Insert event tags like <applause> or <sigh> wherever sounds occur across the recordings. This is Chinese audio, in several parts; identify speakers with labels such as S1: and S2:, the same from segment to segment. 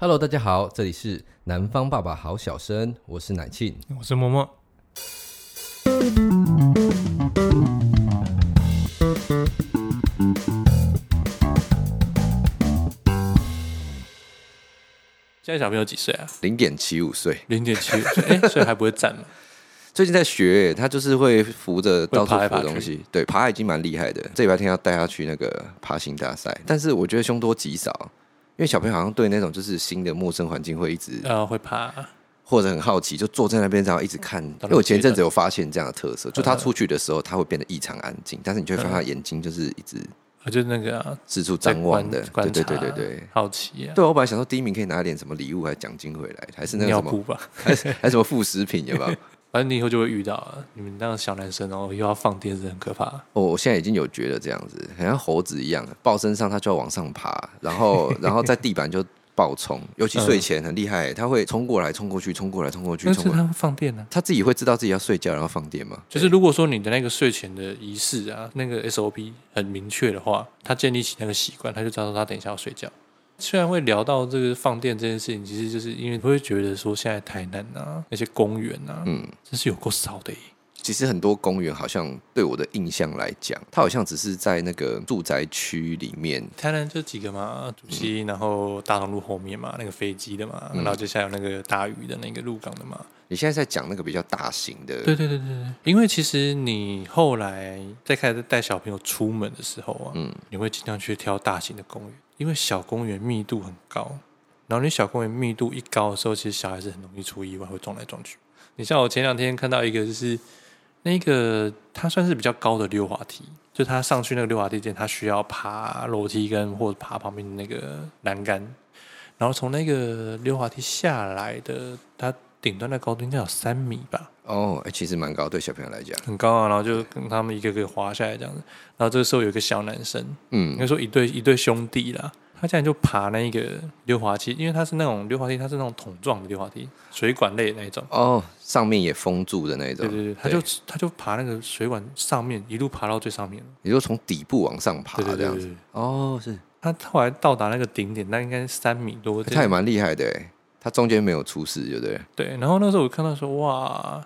S1: Hello，大家好，这里是南方爸爸好小生，我是奶庆，
S2: 我是默默。现在小朋友几岁啊？
S1: 零点七五岁，
S2: 零点七五岁，哎、欸，所以还不会站吗？<laughs>
S1: 最近在学，他就是会扶着到处扶东西，对，爬已经蛮厉害的。这礼拜天要带他去那个爬行大赛，但是我觉得凶多吉少，因为小朋友好像对那种就是新的陌生环境会一直
S2: 呃会怕，
S1: 或者很好奇，就坐在那边然后一直看。因为我前阵子有发现这样的特色，就他出去的时候他会变得异常安静，但是你就会发现他眼睛就是一直。
S2: 就是那个
S1: 四处张望的，对对对对对，
S2: 好奇啊！
S1: 对，我本来想说第一名可以拿点什么礼物还是奖金回来，还是那个什
S2: 么
S1: 还是还是什么副食品有没有？
S2: 反正你以后就会遇到啊，你们那个小男生哦，又要放电是很可怕。
S1: 哦，我现在已经有觉得这样子，很像猴子一样，抱身上他就要往上爬，然后 <laughs> 然后在地板就。暴冲，尤其睡前很厉害，他会冲过来、冲过去、冲过来、冲过去。
S2: 但是他会放电呢？
S1: 他自己会知道自己要睡觉，然后放电吗？
S2: 就是如果说你的那个睡前的仪式啊，那个 SOP 很明确的话，他建立起那个习惯，他就知道他等一下要睡觉。虽然会聊到这个放电这件事情，其实就是因为会觉得说现在台南啊，那些公园啊，嗯，真是有够少的。
S1: 其实很多公园好像对我的印象来讲，它好像只是在那个住宅区里面。
S2: 台南就几个嘛，主溪，然后大同路后面嘛，那个飞机的嘛，然后接下来有那个大屿的那个鹿港的嘛。
S1: 你现在在讲那个比较大型的？
S2: 对对对对对。因为其实你后来在开始带小朋友出门的时候啊，嗯，你会尽量去挑大型的公园，因为小公园密度很高，然后你小公园密度一高的时候，其实小孩子很容易出意外，会撞来撞去。你像我前两天看到一个就是。那个它算是比较高的溜滑梯，就它上去那个溜滑梯间，它需要爬楼梯跟或者爬旁边的那个栏杆，然后从那个溜滑梯下来的，它顶端的高度应该有三米吧？
S1: 哦，其实蛮高，对小朋友来讲
S2: 很高啊。然后就跟他们一个个滑下来这样子，然后这个时候有一个小男生，嗯，应该说一对一对兄弟啦。他现在就爬那个溜滑梯，因为它是那种溜滑梯，它是那种桶状的溜滑梯，水管类的那种。
S1: 哦，上面也封住的那种。
S2: 对对对，他就他就爬那个水管上面，一路爬到最上面。
S1: 你就从底部往上爬，这样子。对对对对。哦，是。
S2: 他后来到达那个顶点，那应该是三米多。
S1: 他也蛮厉害的，他中间没有出事，对不对？
S2: 对。然后那时候我看到说，哇。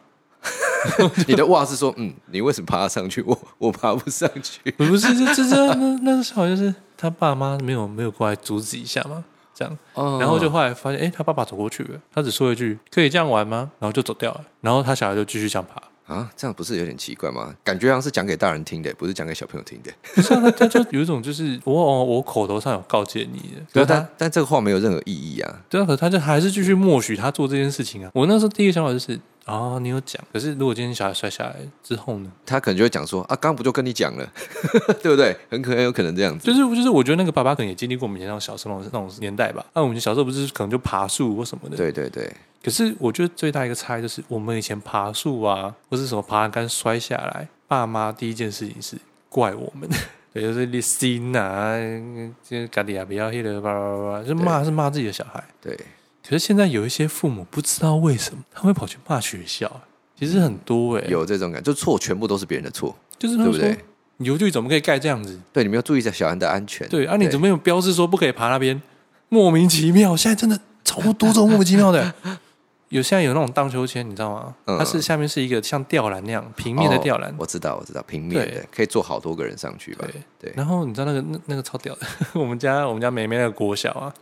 S2: <laughs>
S1: 你的哇是说，嗯，你为什么爬上去？我我爬不上去。
S2: 不是，这这这那那好像是他爸妈没有没有过来阻止一下嘛？这样，哦、然后就后来发现，哎、欸，他爸爸走过去了，他只说一句“可以这样玩吗？”然后就走掉了。然后他小孩就继续想爬
S1: 啊，这样不是有点奇怪吗？感觉像是讲给大人听的，不是讲给小朋友听的。
S2: 不是、啊，他他就有一种就是我我我口头上有告诫你的，
S1: 对但但这个话没有任何意义啊。
S2: 对啊，可他就还是继续默许他做这件事情啊。我那时候第一个想法就是。哦，你有讲，可是如果今天小孩摔下来之后呢？
S1: 他可能就会讲说啊，刚不就跟你讲了，<laughs> 对不对？很可能有可能这样子。
S2: 就是就是，我觉得那个爸爸可能也经历过我们以前那种小时候那种年代吧。那、啊、我们小时候不是可能就爬树或什么的。
S1: 对对对。
S2: 可是我觉得最大一个差异就是，我们以前爬树啊，或是什么爬栏杆摔下来，爸妈第一件事情是怪我们，<laughs> 对，就是你心啊，就家里啊不要黑的叭叭叭，就骂是骂自己的小孩。
S1: 对。
S2: 可是现在有一些父母不知道为什么他会跑去骂学校，其实很多哎、欸，
S1: 有这种感觉，就错全部都是别人的错，
S2: 就是
S1: 对不对？
S2: 游具怎么可以盖这样子？
S1: 对，你们要注意一下小安的安全。
S2: 对啊，你怎么有标志说不可以爬那边？莫名其妙，现在真的超多这种莫名其妙的。<laughs> 有现在有那种荡秋千，你知道吗？嗯、它是下面是一个像吊篮那样平面的吊篮、哦，我
S1: 知道，我知道，平面的对可以坐好多个人上去吧？对对。然
S2: 后你知道那个那那个超屌的，<laughs> 我们家我们家妹妹那个国小啊。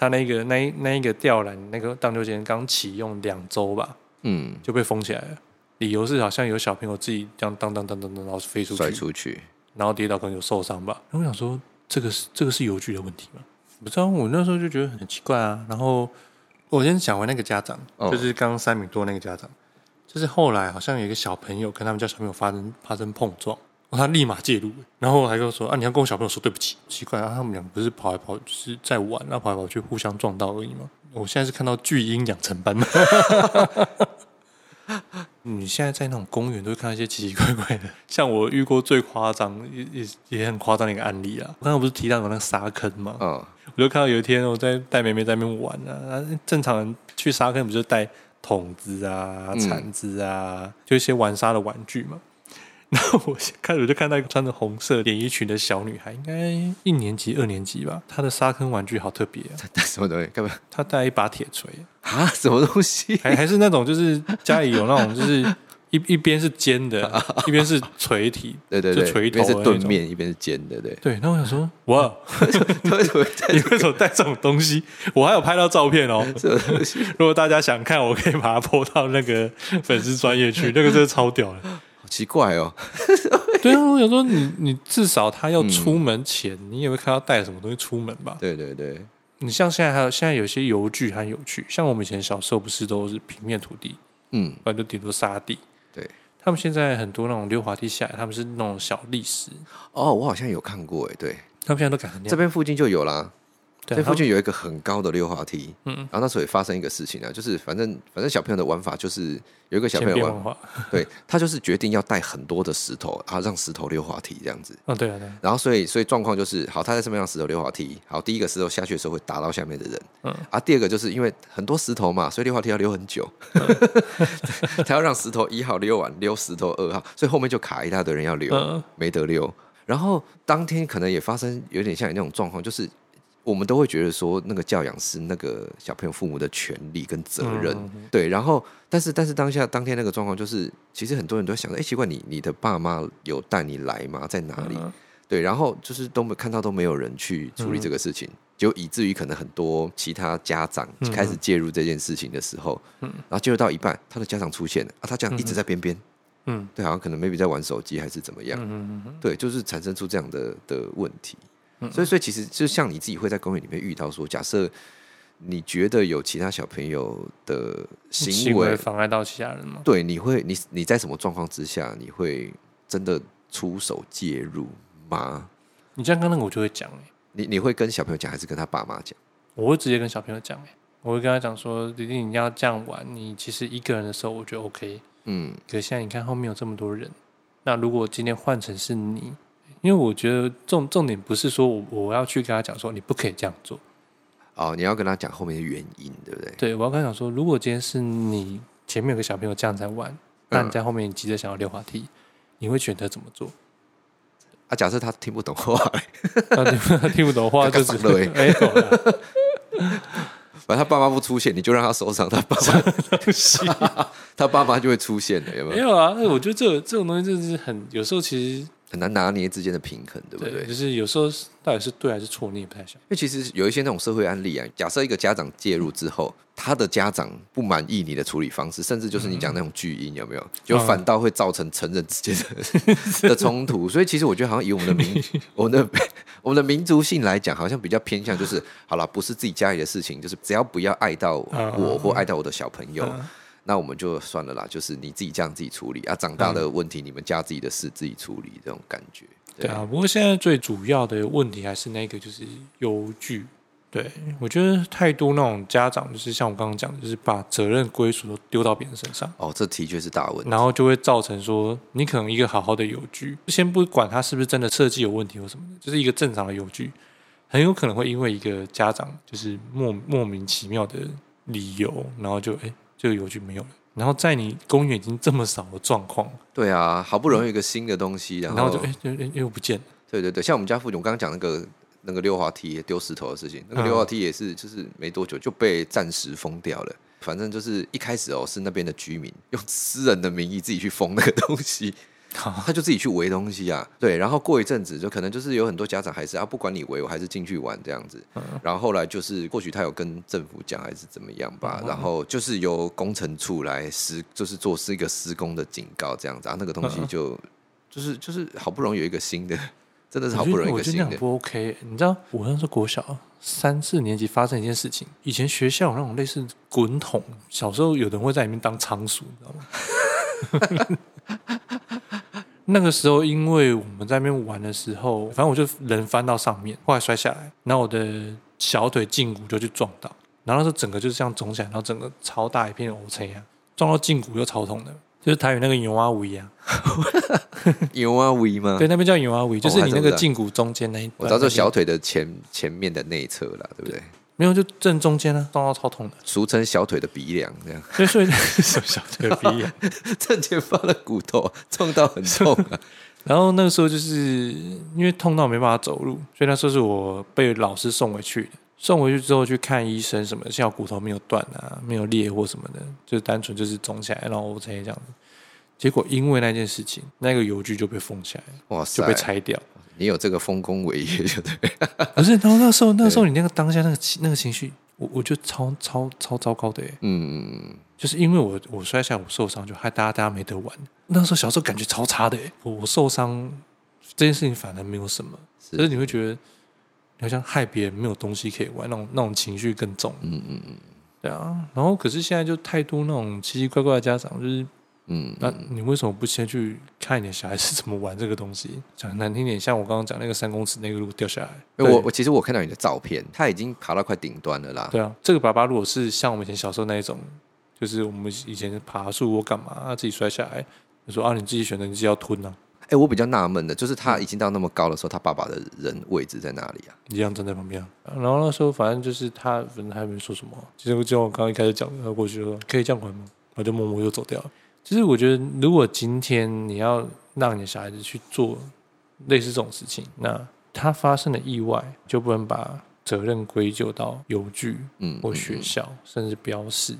S2: 他那个那一那一个吊篮，那个荡秋千刚启用两周吧，嗯，就被封起来了。理由是好像有小朋友自己这样荡荡荡荡然后飞出去，
S1: 摔出去，
S2: 然后跌倒可能有受伤吧。然后我想说，这个是这个是游具的问题吗？不知道，我那时候就觉得很奇怪啊。然后我先讲回那个家长，哦、就是刚刚三米多那个家长，就是后来好像有一个小朋友跟他们家小朋友发生发生碰撞。他立马介入，然后还跟我说：“啊，你要跟我小朋友说对不起。”奇怪啊，他们两个不是跑来跑，就是在玩，然后跑来跑去，互相撞到而已吗？我现在是看到巨婴养成班吗？<laughs> 你现在在那种公园都会看到一些奇奇怪怪的，像我遇过最夸张也也也很夸张的一个案例啊！我刚刚不是提到有那个沙坑吗？嗯，我就看到有一天我在带妹妹在那边玩啊，正常人去沙坑不就带桶子啊、铲子啊，嗯、就一些玩沙的玩具嘛。<laughs> 然后我开始就看到一个穿着红色连衣裙的小女孩，应该一年级、二年级吧。她的沙坑玩具好特别啊！
S1: 她带什么东西？干嘛？
S2: 她带一把铁锤
S1: 啊？<laughs> 什么东西？
S2: 还还是那种就是家里有那种就是。一一边是尖的，<laughs> 一边是锤体，
S1: 对对对，
S2: 就锤头
S1: 一边是钝面，一边是尖的，对
S2: 对。那我想说，哇，你为什么带这种东西？我还有拍到照片哦。如果大家想看，我可以把它 po 到那个粉丝专业去，那个真的超屌的。
S1: 好奇怪哦。<laughs>
S2: 对啊，我想说，你你至少他要出门前，你也会看到带什么东西出门吧？
S1: 对对对。
S2: 你像现在还有现在有些游具很有趣，像我们以前小时候不是都是平面土地，嗯，不然就顶多沙地。
S1: 对，
S2: 他们现在很多那种溜滑梯下来，他们是那种小砾石。
S1: 哦，我好像有看过，哎，对，
S2: 他们现在都改成
S1: 这边附近就有啦。这附近有一个很高的溜滑梯，嗯，然后那时候也发生一个事情啊，就是反正反正小朋友的玩法就是有一个小朋友玩，<laughs> 对，他就是决定要带很多的石头，然后让石头溜滑梯这样子。
S2: 哦，对啊，对。
S1: 然后所以所以状况就是，好，他在上面让石头溜滑梯，好，第一个石头下去的时候会打到下面的人，嗯，啊，第二个就是因为很多石头嘛，所以溜滑梯要溜很久，<laughs> 他要让石头一号溜完，溜石头二号，所以后面就卡一大堆人要溜，没得溜。然后当天可能也发生有点像你那种状况，就是。我们都会觉得说，那个教养是那个小朋友父母的权利跟责任，嗯、对。然后，但是，但是当下当天那个状况就是，其实很多人都想说，哎，奇怪，你你的爸妈有带你来吗？在哪里？嗯、对。然后就是都没看到都没有人去处理这个事情，嗯、就以至于可能很多其他家长开始介入这件事情的时候，嗯，然后介入到一半，他的家长出现了啊，他这样一直在边边，嗯，对，好像可能 maybe 在玩手机还是怎么样，嗯嗯对，就是产生出这样的的问题。所以，所以其实就像你自己会在公园里面遇到说，假设你觉得有其他小朋友的行为
S2: 妨碍到其他人吗？
S1: 对，你会你你在什么状况之下，你会真的出手介入吗？
S2: 你这样刚刚我就会讲哎，
S1: 你你会跟小朋友讲，还是跟他爸妈讲？
S2: 我会直接跟小朋友讲哎，我会跟他讲说，弟弟你要这样玩，你其实一个人的时候我觉得 OK，嗯，可是现在你看后面有这么多人，那如果今天换成是你。因为我觉得重重点不是说我我要去跟他讲说你不可以这样做，
S1: 哦，你要跟他讲后面的原因，对不对？
S2: 对，我要跟他讲说，如果今天是你前面有个小朋友这样在玩，那你在后面你急着想要溜滑梯，你会选择怎么做？
S1: 啊，假设他听不懂话，<laughs>
S2: 他听不懂话就是没有了。<laughs>
S1: 反正他爸妈不出现，你就让他手上，他爸妈 <laughs> 他爸妈就会出现的，有没有？
S2: 没有啊，我觉得这这种东西真的是很有时候其实。
S1: 很难拿捏之间的平衡，对不对？
S2: 对，就是有时候到底是对还是错，你也不太晓得。
S1: 因为其实有一些那种社会案例啊，假设一个家长介入之后，他的家长不满意你的处理方式，甚至就是你讲那种巨婴，有没有？就反倒会造成成人之间的 <laughs> 的冲突。所以其实我觉得，好像以我们的民，<laughs> 我们的 <laughs> 我们的民族性来讲，好像比较偏向就是，好了，不是自己家里的事情，就是只要不要碍到我或碍到我的小朋友。那我们就算了啦，就是你自己这样自己处理啊，长大的问题你们家自己的事自己处理，这种感觉。对，
S2: 对啊，不过现在最主要的问题还是那个就是游具。对，我觉得太多那种家长就是像我刚刚讲的，就是把责任归属都丢到别人身上。
S1: 哦，这的确是大问题。
S2: 然后就会造成说，你可能一个好好的邮局，先不管他是不是真的设计有问题或什么的，就是一个正常的邮局，很有可能会因为一个家长就是莫莫名其妙的理由，然后就哎。这个邮局没有了，然后在你公园已经这么少的状况，
S1: 对啊，好不容易一个新的东西，然
S2: 后，就哎，又又不见了。
S1: 对对对，像我们家附近，我刚刚讲那个那个溜滑梯丢石头的事情，那个溜滑梯也是，就是没多久就被暂时封掉了。反正就是一开始哦，是那边的居民用私人的名义自己去封那个东西。他就自己去围东西啊，对，然后过一阵子就可能就是有很多家长还是啊，不管你围，我还是进去玩这样子。然后后来就是或许他有跟政府讲还是怎么样吧，然后就是由工程处来施，就是做是一个施工的警告这样子啊，那个东西就就是就是好不容易有一个新的，真的是好不容易一个新的。
S2: 不 OK，你知道我那时候国小三四年级发生一件事情，以前学校有那种类似滚筒，小时候有人会在里面当仓鼠，你知道吗？<laughs> 那个时候，因为我们在那边玩的时候，反正我就人翻到上面，后来摔下来，然后我的小腿胫骨就去撞到，然后那时候整个就是这样肿起来，然后整个超大一片 O 青啊，撞到胫骨又超痛的，就是台语那个牛蛙尾啊，<laughs>
S1: 牛蛙尾吗？
S2: 对，那边叫牛蛙尾，就是你那个胫骨中间那一，
S1: 我知道，这小腿的前前面的内侧啦，对不对？
S2: 没有，就正中间啊，撞到超痛的，
S1: 俗称小腿的鼻梁这样。
S2: 所以说什么小腿的鼻梁？<laughs>
S1: 正前方的骨头撞到很痛啊。<laughs>
S2: 然后那个时候就是因为痛到没办法走路，所以那时候是我被老师送回去的。送回去之后去看医生什么的，像骨头没有断啊，没有裂或什么的，就是单纯就是肿起来，然后 OK 这样子。结果因为那件事情，那个邮局就被封起来，哇塞，就被拆掉。
S1: 你有这个丰功伟业，就对。<laughs>
S2: 不是，然后那时候那时候你那个当下那个情那个情绪，我我觉得超超超糟糕的，嗯，就是因为我我摔下我受伤，就害大家大家没得玩。那时候小时候感觉超差的，我我受伤这件事情反而没有什么，是可是你会觉得。好像害别人没有东西可以玩，那种那种情绪更重。嗯嗯嗯，对啊。然后可是现在就太多那种奇奇怪怪的家长，就是嗯，那你为什么不先去看你的小孩是怎么玩这个东西？<laughs> 讲难听点，像我刚刚讲那个三公尺那个路掉下来。
S1: 我我其实我看到你的照片，他已经爬到快顶端了啦。
S2: 对啊，这个爸爸如果是像我们以前小时候那一种，就是我们以前爬树或干嘛，他自己摔下来，你说啊，你自己选择，你自己要吞呢、啊？
S1: 哎，我比较纳闷的，就是他已经到那么高的时候，他爸爸的人位置在哪里啊？
S2: 一样站在旁边。然后那时候反正就是他，反正还没说什么。其实就我刚刚一开始讲，他过去说可以这样玩吗？我就默默又走掉了。其实我觉得，如果今天你要让你的小孩子去做类似这种事情，那他发生的意外就不能把责任归咎到邮局、嗯，或学校，嗯嗯嗯甚至标示。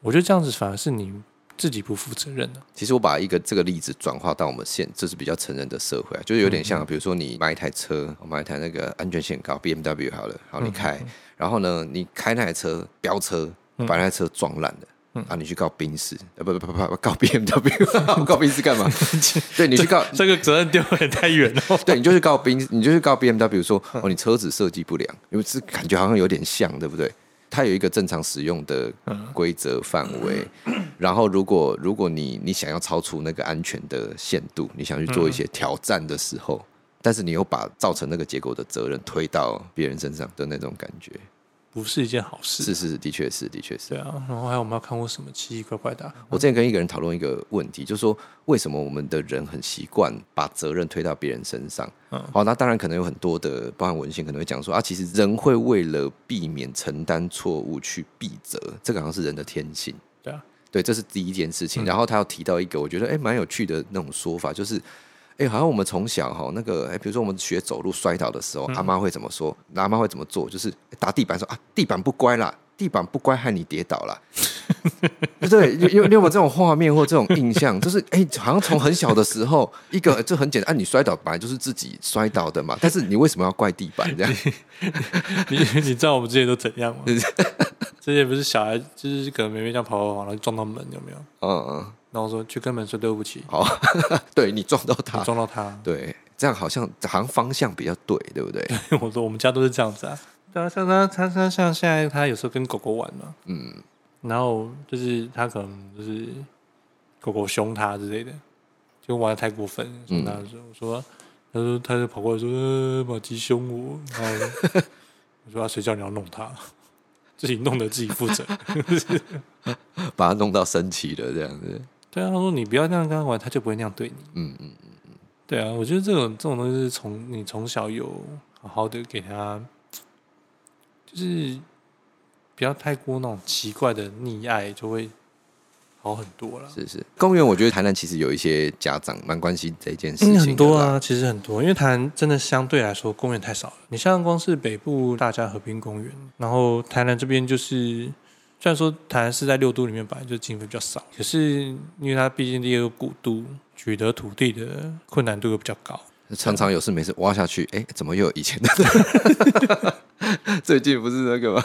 S2: 我觉得这样子反而是你。自己不负责任的。
S1: 其实我把一个这个例子转化到我们现，这是比较成人的社会啊，就是有点像，比如说你买一台车，我买一台那个安全性高 BMW 好了，好你开，然后呢，你开那台车飙车，把那台车撞烂了，然后你去告宾士，<laughs> 呃不不不不告 BMW，<laughs> 告宾士干嘛？<laughs> 对，你去告
S2: 这个责任丢也太远了。
S1: 对，你就去告宾，你就去告 BMW 说哦，你车子设计不良，因为是感觉好像有点像，对不对？它有一个正常使用的规则范围，<clears throat> 然后如果如果你你想要超出那个安全的限度，你想去做一些挑战的时候，但是你又把造成那个结果的责任推到别人身上的那种感觉。
S2: 不是一件好事。
S1: 是是是，的确是，的确是。
S2: 对啊，然后还有我们要看过什么奇奇怪怪的？
S1: 我之前跟一个人讨论一个问题，就是说为什么我们的人很习惯把责任推到别人身上？嗯，好，那当然可能有很多的，包含文献可能会讲说啊，其实人会为了避免承担错误去避责，这个好像是人的天性。
S2: 对啊，
S1: 对，这是第一件事情。然后他要提到一个我觉得哎蛮有趣的那种说法，就是。哎，好像我们从小哈那个，哎，比如说我们学走路摔倒的时候，嗯、阿妈会怎么说？阿妈会怎么做？就是打地板说啊，地板不乖啦，地板不乖害你跌倒了。<laughs> 对，有有没有这种画面或这种印象？就是哎，好像从很小的时候，一个就很简单，啊，你摔倒本来就是自己摔倒的嘛，但是你为什么要怪地板这样？<laughs>
S2: 你你，你知道我们之前都怎样吗？<laughs> 之前不是小孩，就是可能明明这样跑跑跑，然后撞到门，有没有？嗯嗯。然后说去跟门说对不起。好，<laughs>
S1: 对你撞到他，
S2: 撞到他，
S1: 对，这样好像好像方向比较对，对不对？<laughs>
S2: 对，我说我们家都是这样子啊。对啊，像他他他像现在他有时候跟狗狗玩嘛，嗯，然后就是他可能就是狗狗凶他之类的，就玩的太过分，凶他的时候，我说他说他就跑过来说马吉凶我，然后 <laughs> 我说谁叫你要弄他？自己弄得自己负责，
S1: 把他弄到生气了这样子。
S2: 对啊，他说你不要那样跟他玩，他就不会那样对你。嗯嗯嗯嗯，对啊，我觉得这种这种东西是从你从小有好好的给他，就是不要太过那种奇怪的溺爱，就会好很多了。
S1: 是是，公园我觉得台南其实有一些家长蛮关心这件事情，
S2: 很多啊，其实很多，因为台南真的相对来说公园太少了。你像光是北部大家和平公园，然后台南这边就是。虽然说台南市在六都里面本来就经费比较少，可是因为它毕竟第二个古都，取得土地的困难度又比较高，
S1: 常常有事没事挖下去，哎，怎么又有以前的？<laughs> 最近不是那个吗？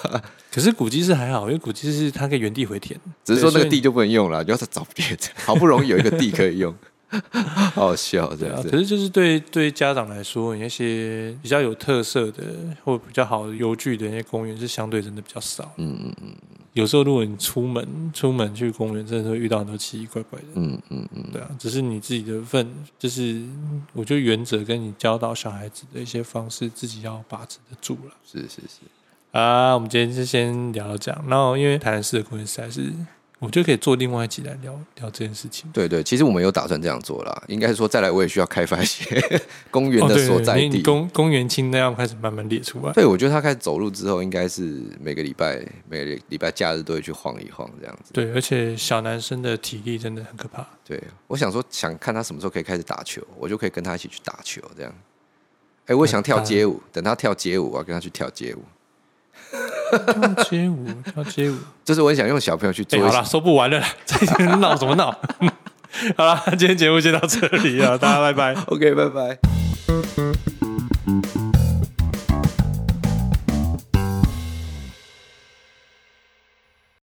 S2: 可是古迹是还好，因为古迹是它可以原地回填，
S1: 只是说那个地就不能用了，你要再找别的，好不容易有一个地可以用。<laughs> 好笑，这样子。
S2: 可是就是对对家长来说，那些比较有特色的或比较好的游具的那些公园是相对真的比较少。嗯嗯嗯。有时候如果你出门出门去公园，真的会遇到很多奇奇怪怪的。嗯嗯嗯。对啊，只是你自己的份，就是我觉得原则跟你教导小孩子的一些方式，自己要把持得住了。
S1: 是是是。
S2: 啊，我们今天就先聊到这样。然后因为台南市的公园实在是我觉得可以做另外一集来聊聊这件事情。
S1: 对对，其实我们有打算这样做啦。应该说，再来我也需要开发一些 <laughs> 公园的所在地。哦、对对对，
S2: 公公园清单要开始慢慢列出来。
S1: 对，我觉得他开始走路之后，应该是每个礼拜每个礼拜假日都会去晃一晃这样子。
S2: 对，而且小男生的体力真的很可怕。
S1: 对，我想说，想看他什么时候可以开始打球，我就可以跟他一起去打球这样。哎，我想跳街舞，等他跳街舞，我要跟他去跳街舞。
S2: 跳街舞，跳街舞，<laughs>
S1: 就是我很想用小朋友去做。
S2: 好了，说不完了，这 <laughs> 闹什么闹？<laughs> 好了，今天节目就到这里了，大家拜拜。
S1: OK，拜拜。